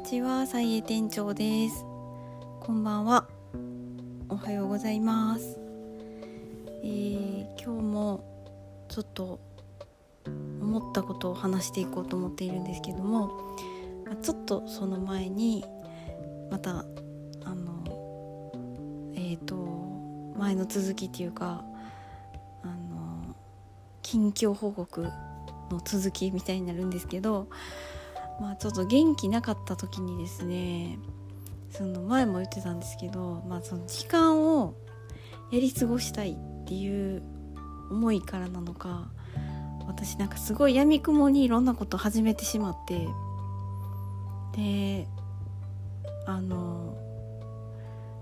にちは、さいえ店長です。こんばんは。おはようございます。えー今日もちょっと思ったことを話していこうと思っているんですけども、ちょっとその前にまたあのえっ、と前の続きっていうかあの近況報告の続きみたいになるんですけど。まあちょっと元気なかった時にですねその前も言ってたんですけど、まあ、その時間をやり過ごしたいっていう思いからなのか私なんかすごいやみくもにいろんなこと始めてしまってであの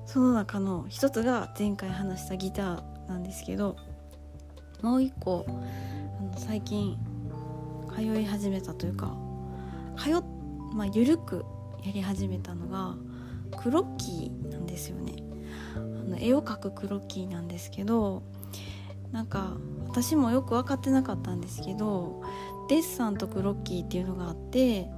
その中の一つが前回話したギターなんですけどもう一個あの最近通い始めたというか通っまあ緩くやり始めたのがクロッキーなんですよね。あの絵を描くクロッキーなんですけどなんか私もよく分かってなかったんですけどデッサンとクロッキーっていうのがあって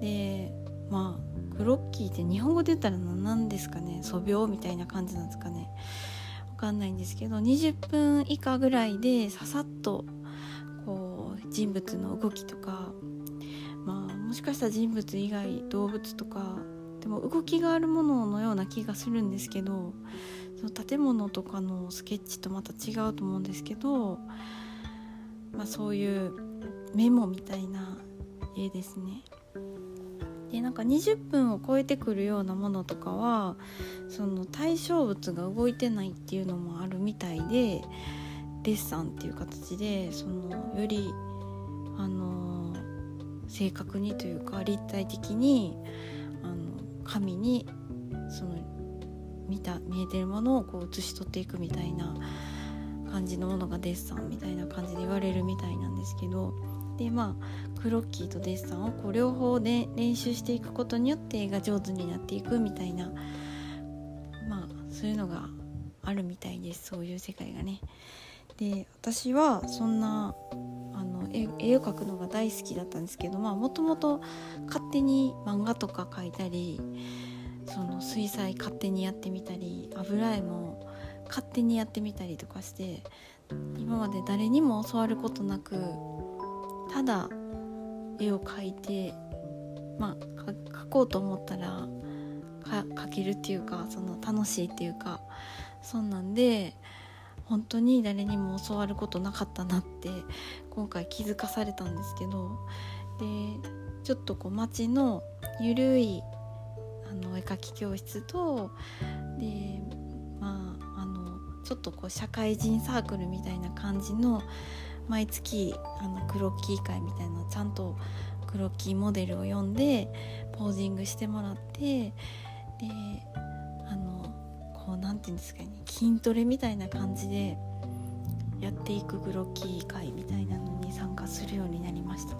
でまあクロッキーって日本語で言ったら何ですかね？素描みたいな感じなんですかね？わかんないんですけど20分以下ぐらいでささっとこう人物の動きとかもしかしたら人物以外動物とかでも動きがあるもののような気がするんですけどその建物とかのスケッチとまた違うと思うんですけど、まあ、そういうメモみたいな絵ですね。でなんか20分を超えてくるようなものとかはその対象物が動いてないっていうのもあるみたいでデッサンっていう形でそのよりあの正確にというか立体的にあの紙にその見た見えてるものをこう写し取っていくみたいな感じのものがデッサンみたいな感じで言われるみたいなんですけどでまあクロッキーとデッサンをこう両方で練習していくことによって絵が上手になっていくみたいなまあそういうのがあるみたいですそういう世界がね。で私はそんな絵絵を描くのが大好きだったんですけどもともと勝手に漫画とか描いたりその水彩勝手にやってみたり油絵も勝手にやってみたりとかして今まで誰にも教わることなくただ絵を描いてまあ描こうと思ったら描けるっていうかその楽しいっていうかそんなんで本当に誰にも教わることなかったなって今回気づかされたんですけどでちょっとこう街のゆるいあの絵描き教室とでまああのちょっとこう社会人サークルみたいな感じの毎月あのクロッキー会みたいなちゃんとクロッキーモデルを読んでポージングしてもらってでこうなんていうんですかね筋トレみたいな感じでやっていくグロッキー会みたいなのに参加するようになりました。っ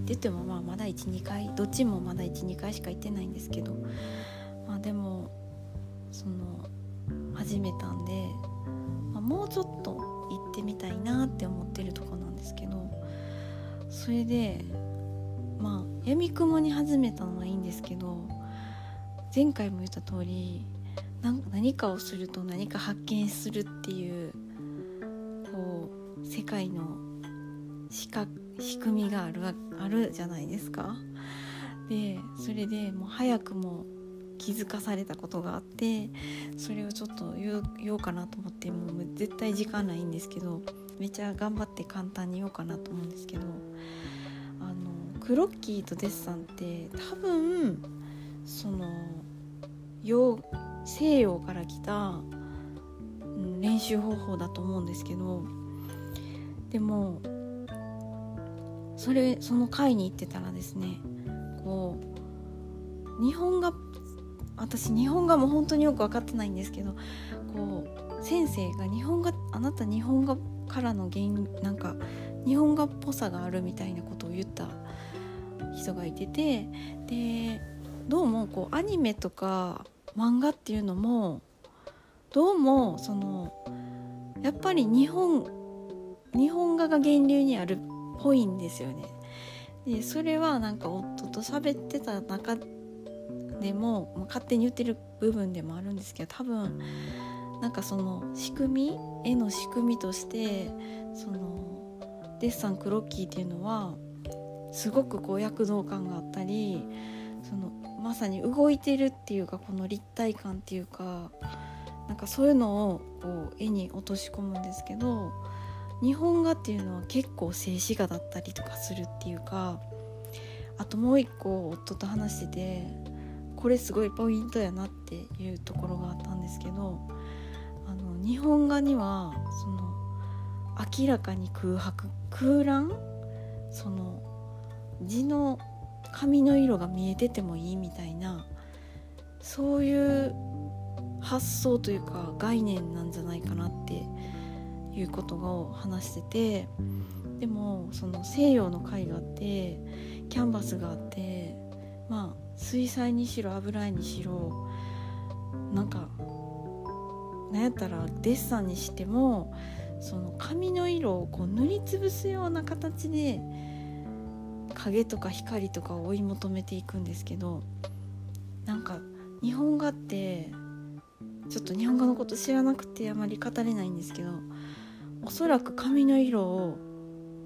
て言ってもまあまだ12回どっちもまだ12回しか行ってないんですけどまあでもその始めたんで、まあ、もうちょっと行ってみたいなって思ってるとこなんですけどそれでまあやみくもに始めたのはいいんですけど前回も言った通り何かをすると何か発見するっていうこう世界の仕組みがあるあるじゃないですか。でそれでもう早くも気づかされたことがあってそれをちょっと言おうかなと思ってもう絶対時間ないんですけどめちゃ頑張って簡単に言おうかなと思うんですけどあのクロッキーとデッサンって多分その洋西洋から来た、練習方法だと思うんですけどでもそれその会に行ってたらですねこう日本画私日本画も本当によく分かってないんですけどこう先生が日本画あなた日本画からの原因なんか日本画っぽさがあるみたいなことを言った人がいててでどうもこうアニメとか漫画っていうのもどうもそのやっぱり日本日本画が源流にあるっぽいんですよね。でそれはなんか夫と喋ってた中でも、まあ、勝手に言ってる部分でもあるんですけど多分なんかその仕組み絵の仕組みとしてそのデッサンクロッキーっていうのはすごくこう躍動感があったりそのまさに動いてるっていうかこの立体感っていうかなんかそういうのをこう絵に落とし込むんですけど日本画っていうのは結構静止画だったりとかするっていうかあともう一個夫と話しててこれすごいポイントやなっていうところがあったんですけどあの日本画にはその明らかに空白空欄？その字の髪の色が見えててもいいみたいなそういう発想というか概念なんじゃないかなっていうことを話しててでもその西洋の絵画ってキャンバスがあってまあ水彩にしろ油絵にしろなんかなんやったらデッサンにしてもその紙の色をこう塗りつぶすような形で影とか光とかを追い求めていくんですけどなんか日本画ってちょっと日本画のこと知らなくてあまり語れないんですけどおそらく髪の色を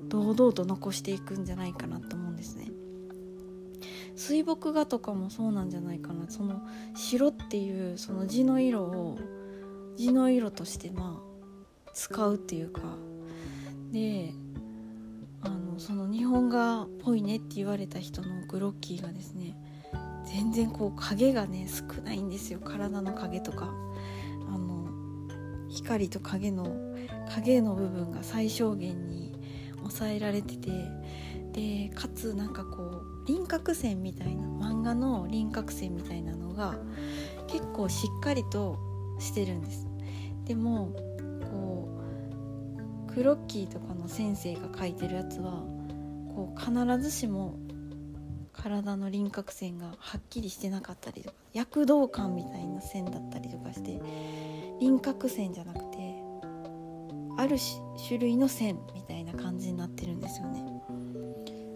堂々と残していくんじゃないかなと思うんですね。水墨画とかもそうなんじゃないかな。その白っていうその地の色を地の色としてまあ使うっていうか。でその日本画っぽいねって言われた人のグロッキーがですね全然こう影がね少ないんですよ。体の影とか。あの光と影の影の部分が最小限に抑えられてて。でかつなんかこう輪郭線みたいな漫画の輪郭線みたいなのが結構しっかりとしてるんです。でもこうクロッキーとかの先生が描いてるやつはこう必ずしも体の輪郭線がはっきりしてなかったりとか躍動感みたいな線だったりとかして輪郭線じゃなくてある種類の線みたいな感じになってるんですよね。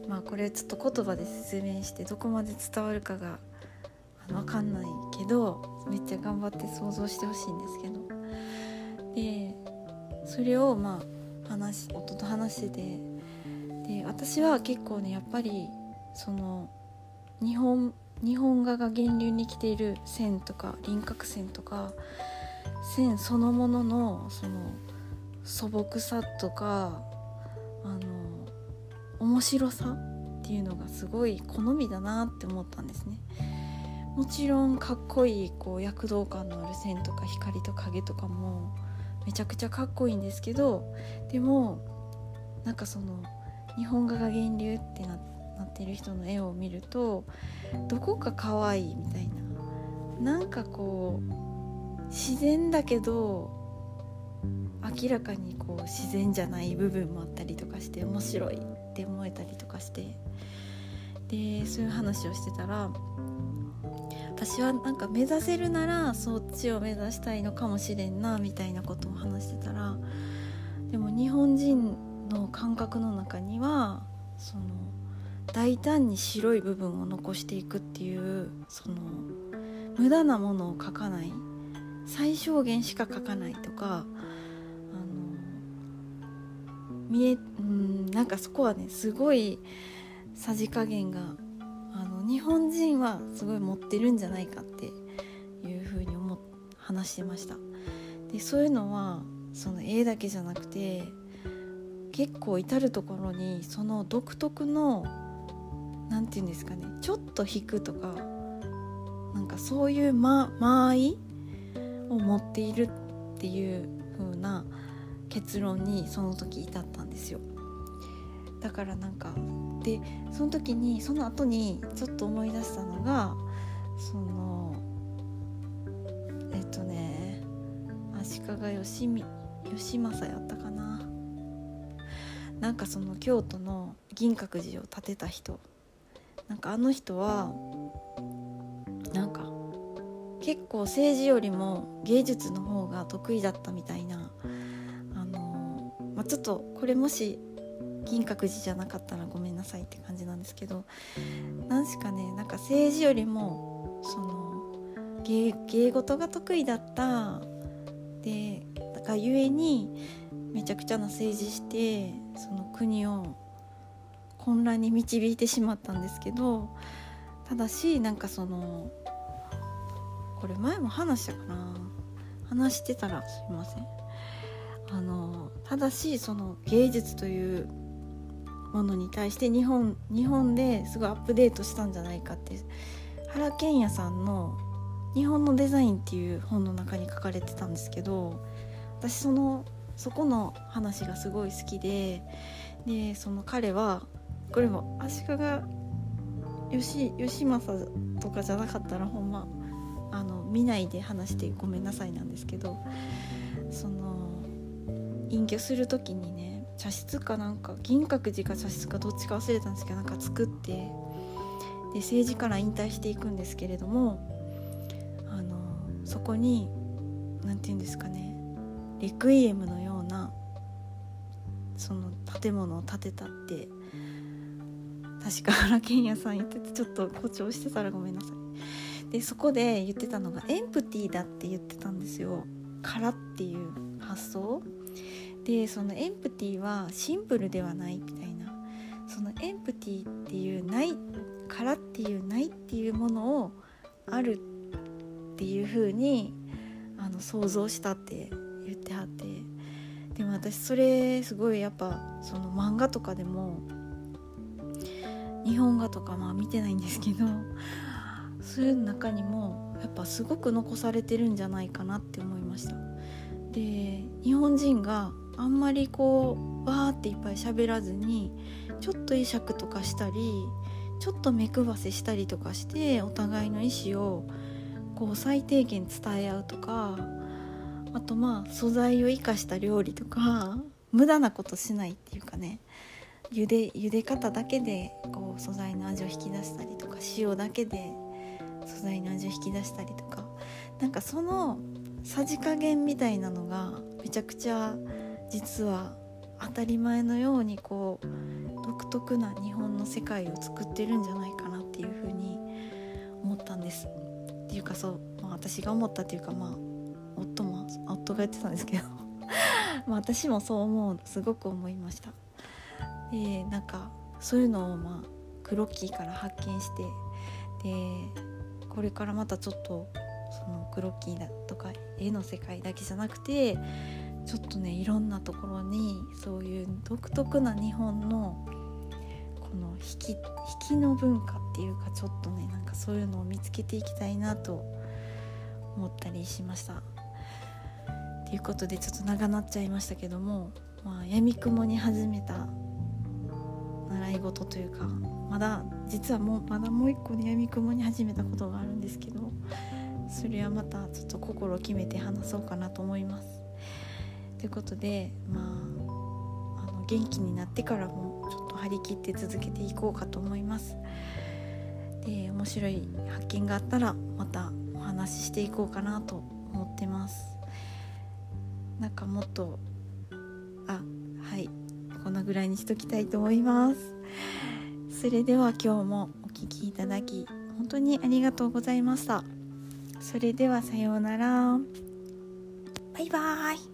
まあこれちょっと言葉で説明してどこまで伝わるかが分かんないけどめっちゃ頑張って想像してほしいんですけどでそれをまあ話夫と話しててで私は結構ねやっぱりその日本日本画が源流に来ている線とか輪郭線とか線そのもののその素朴さとかあの面白さっていうのがすごい好みだなって思ったんですね。もちろんかっこいいこう躍動感のある線とか光と影とかもめちゃくちゃかっこいいんですけどでもなんかその日本画が源流ってなってる人の絵を見るとどこか可愛いみたいな。なんかこう自然だけど明らかにこう自然じゃない部分もあったりとかして面白いって思えたりとかして。でそういう話をしてたら私はなんか目指せるならそっちを目指したいのかもしれんなみたいなことを話してたらでも日本人の感覚の中にはその大胆に白い部分を残していくっていうその無駄なものを描かない最小限しか描かないとかあの見えうんなんかそこはねすごいさじ加減が日本人はすごい持ってるんじゃないかっていうふうに思話してました。でそういうのはその絵だけじゃなくて結構至る所にその独特の何て言うんですかねちょっと引くとかなんかそういう間間合いを持っているっていう風な結論にその時至ったんですよ。だからなんかでその時にその後にちょっと思い出したのがそのえっとね足利義義政やったかな。なんかその京都の銀閣寺を建てた人。なんかあの人はなんか結構政治よりも芸術の方が得意だったみたいな。あの、まあ、ちょっとこれもし銀閣寺じゃなかったらごめんなさいって感じなんですけど何しかねなんか政治よりもその芸芸事が得意だったでだからゆえにめちゃくちゃな政治してその国を混乱に導いてしまったんですけどただしなんかそのこれ前も話したかな話してたらすいません。あのただしその芸術というものに対して日本日本ですごいアップデートしたんじゃないかって原賢也さんの「日本のデザイン」っていう本の中に書かれてたんですけど私そのそこの話がすごい好きででその彼はこれも足利義政とかじゃなかったらほんまあの見ないで話してごめんなさいなんですけどその隠居する時にね茶室かなんか銀閣寺か茶室かどっちか忘れたんですけどなんか作ってで政治から引退していくんですけれどもあのそこに何て言うんですかねレクイエムのようなその建物を建てたって確か原賢也さん言っててちょっと誇張してたらごめんなさい。でそこで言ってたのがエンプティーだって言ってたんですよ。空っていう発想。でそのエンプティはシンプルではないみたいな。そのエンプティっていうない空っていうないっていうものをあるっていう風にあの想像したって言ってはって。でも私それすごいやっぱその漫画とかでも日本画とかまあ見てないんですけどそういう中にもやっぱすごく残されてるんじゃないかなって思いました。で日本人があんまりこうわーっていっぱい喋らずにちょっと会釈とかしたりちょっと目配せしたりとかしてお互いの意思をこう最低限伝え合うとかあとまあ素材を生かした料理とか無駄なことしないっていうかね茹で茹で方だけでこう素材の味を引き出したりとか塩だけで素材の味を引き出したりとかなんかそのさじ加減みたいなのがめちゃくちゃ実は当たり前のようにこう独特な日本の世界を作ってるんじゃないかなっていうふうに思ったんです。っていうかそう、まあ、私が思ったっていうかまあ夫も夫が言ってたんですけど まあ私もそう思うすごく思いました。でなんかそういうのをまあクロッキーから発見してでこれからまたちょっとそのクロッキーだとか絵の世界だけじゃなくてちょっとねいろんなところにそういう独特な日本のこの引き引きの文化っていうかちょっとねなんかそういうのを見つけていきたいなと思ったりしました。ということでちょっと長なっちゃいましたけども、まあ、闇雲に始めた習い事というかまだ実はもうまだもう一個ね闇雲に始めたことがあるんですけどそれはまたちょっと心を決めて話そうかなと思います。ということでまああの元気になってからもちょっと張り切って続けていこうかと思います。で面白い発見があったらまたお話ししていこうかなと思ってます。なんかもっとあはいこんなぐらいにしときたいと思いますそれでは今日もお聴きいただき本当にありがとうございましたそれではさようならバイバーイ